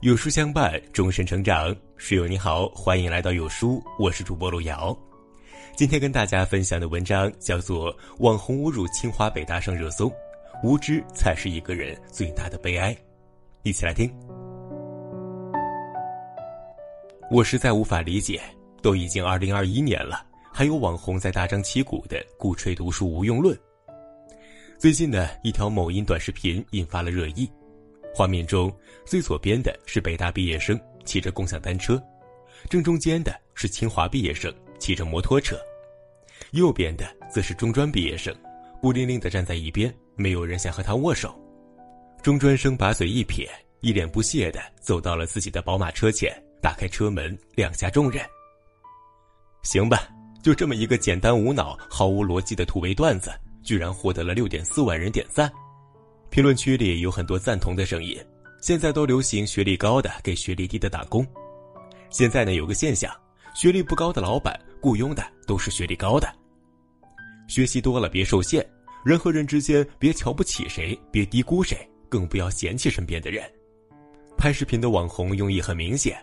有书相伴，终身成长。室友你好，欢迎来到有书，我是主播路遥。今天跟大家分享的文章叫做《网红侮辱清华北大上热搜，无知才是一个人最大的悲哀》。一起来听。我实在无法理解，都已经二零二一年了，还有网红在大张旗鼓的鼓吹读书无用论。最近的一条某音短视频引发了热议。画面中最左边的是北大毕业生骑着共享单车，正中间的是清华毕业生骑着摩托车，右边的则是中专毕业生，孤零零的站在一边，没有人想和他握手。中专生把嘴一撇，一脸不屑的走到了自己的宝马车前，打开车门，亮下众人。行吧，就这么一个简单无脑、毫无逻辑的土味段子，居然获得了六点四万人点赞。评论区里有很多赞同的声音。现在都流行学历高的给学历低的打工。现在呢，有个现象，学历不高的老板雇佣的都是学历高的。学习多了别受限，人和人之间别瞧不起谁，别低估谁，更不要嫌弃身边的人。拍视频的网红用意很明显，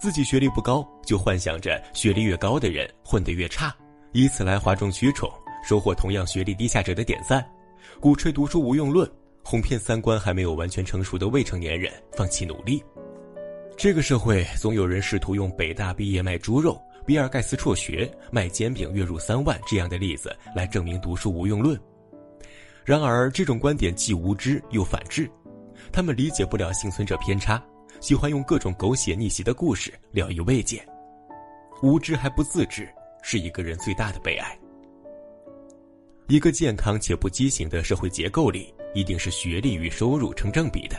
自己学历不高，就幻想着学历越高的人混得越差，以此来哗众取宠，收获同样学历低下者的点赞，鼓吹读书无用论。哄骗三观还没有完全成熟的未成年人放弃努力，这个社会总有人试图用北大毕业卖猪肉、比尔盖茨辍学卖煎饼月入三万这样的例子来证明读书无用论。然而，这种观点既无知又反智，他们理解不了幸存者偏差，喜欢用各种狗血逆袭的故事聊以慰藉。无知还不自知，是一个人最大的悲哀。一个健康且不畸形的社会结构里。一定是学历与收入成正比的。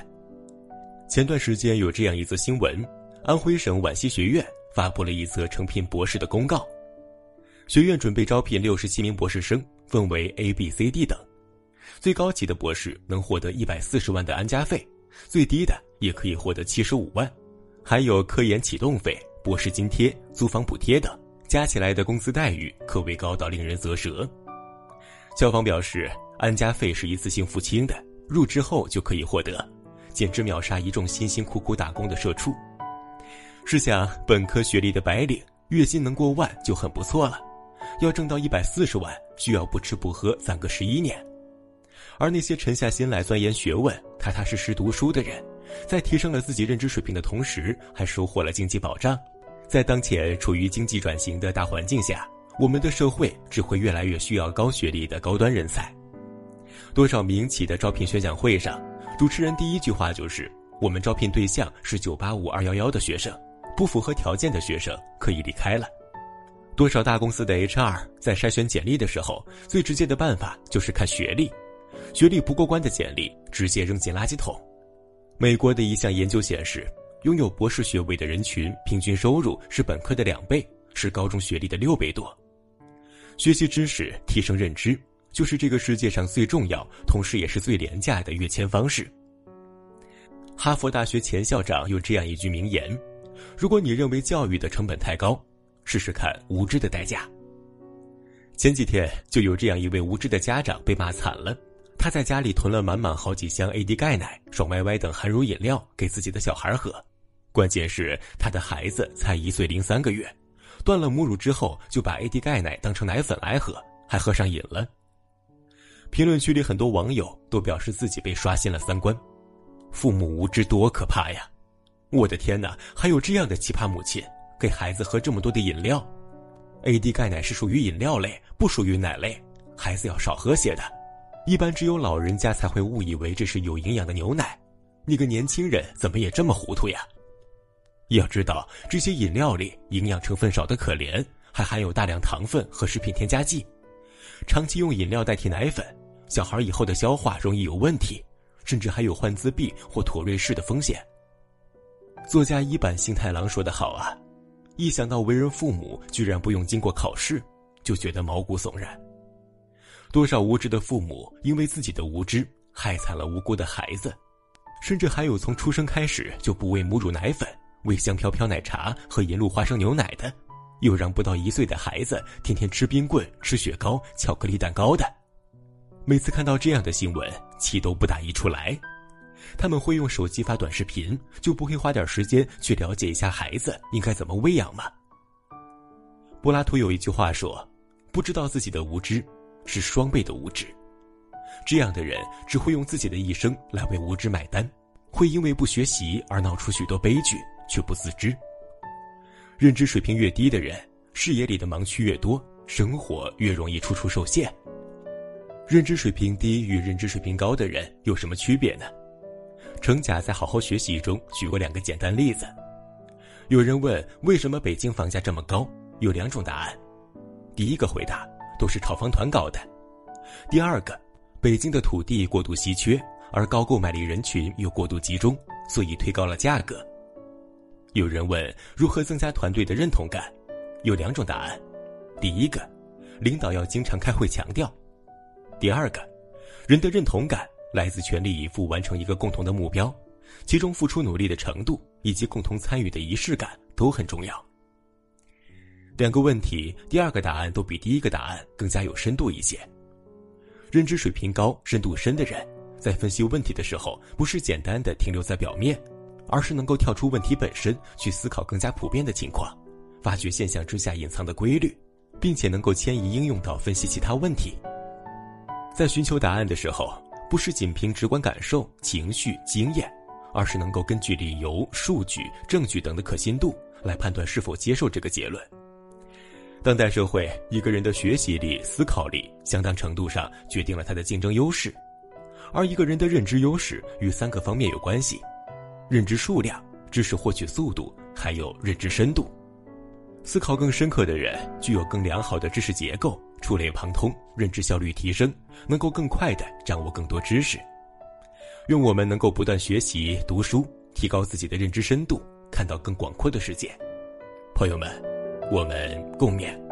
前段时间有这样一则新闻：安徽省皖西学院发布了一则诚聘博士的公告，学院准备招聘六十七名博士生，分为 A、B、C、D 等，最高级的博士能获得一百四十万的安家费，最低的也可以获得七十五万，还有科研启动费、博士津贴、租房补贴等，加起来的工资待遇可谓高到令人啧舌。校方表示。安家费是一次性付清的，入职后就可以获得，简直秒杀一众辛辛苦苦打工的社畜。试想，本科学历的白领月薪能过万就很不错了，要挣到一百四十万，需要不吃不喝攒个十一年。而那些沉下心来钻研学问、踏踏实实读书的人，在提升了自己认知水平的同时，还收获了经济保障。在当前处于经济转型的大环境下，我们的社会只会越来越需要高学历的高端人才。多少民企的招聘宣讲会上，主持人第一句话就是：“我们招聘对象是985、211的学生，不符合条件的学生可以离开了。”多少大公司的 HR 在筛选简历的时候，最直接的办法就是看学历，学历不过关的简历直接扔进垃圾桶。美国的一项研究显示，拥有博士学位的人群平均收入是本科的两倍，是高中学历的六倍多。学习知识，提升认知。就是这个世界上最重要，同时也是最廉价的跃迁方式。哈佛大学前校长有这样一句名言：“如果你认为教育的成本太高，试试看无知的代价。”前几天就有这样一位无知的家长被骂惨了，他在家里囤了满满好几箱 AD 钙奶、爽歪歪等含乳饮料给自己的小孩喝，关键是他的孩子才一岁零三个月，断了母乳之后就把 AD 钙奶当成奶粉来喝，还喝上瘾了。评论区里很多网友都表示自己被刷新了三观，父母无知多可怕呀！我的天哪，还有这样的奇葩母亲，给孩子喝这么多的饮料？AD 钙奶是属于饮料类，不属于奶类，孩子要少喝些的。一般只有老人家才会误以为这是有营养的牛奶，你个年轻人怎么也这么糊涂呀？要知道这些饮料里营养成分少得可怜，还含有大量糖分和食品添加剂，长期用饮料代替奶粉。小孩以后的消化容易有问题，甚至还有患自闭或妥瑞氏的风险。作家一坂幸太郎说的好啊，一想到为人父母居然不用经过考试，就觉得毛骨悚然。多少无知的父母因为自己的无知害惨了无辜的孩子，甚至还有从出生开始就不喂母乳奶粉，喂香飘飘奶茶和银鹭花生牛奶的，又让不到一岁的孩子天天吃冰棍、吃雪糕、巧克力蛋糕的。每次看到这样的新闻，气都不打一处来。他们会用手机发短视频，就不会花点时间去了解一下孩子应该怎么喂养吗？柏拉图有一句话说：“不知道自己的无知，是双倍的无知。”这样的人只会用自己的一生来为无知买单，会因为不学习而闹出许多悲剧，却不自知。认知水平越低的人，视野里的盲区越多，生活越容易处处受限。认知水平低与认知水平高的人有什么区别呢？程甲在《好好学习》中举过两个简单例子。有人问为什么北京房价这么高，有两种答案。第一个回答都是炒房团搞的。第二个，北京的土地过度稀缺，而高购买力人群又过度集中，所以推高了价格。有人问如何增加团队的认同感，有两种答案。第一个，领导要经常开会强调。第二个，人的认同感来自全力以赴完成一个共同的目标，其中付出努力的程度以及共同参与的仪式感都很重要。两个问题，第二个答案都比第一个答案更加有深度一些。认知水平高、深度深的人，在分析问题的时候，不是简单的停留在表面，而是能够跳出问题本身去思考更加普遍的情况，发掘现象之下隐藏的规律，并且能够迁移应用到分析其他问题。在寻求答案的时候，不是仅凭直观感受、情绪、经验，而是能够根据理由、数据、证据等的可信度来判断是否接受这个结论。当代社会，一个人的学习力、思考力，相当程度上决定了他的竞争优势，而一个人的认知优势与三个方面有关系：认知数量、知识获取速度，还有认知深度。思考更深刻的人，具有更良好的知识结构。触类旁通，认知效率提升，能够更快的掌握更多知识。愿我们能够不断学习、读书，提高自己的认知深度，看到更广阔的世界。朋友们，我们共勉。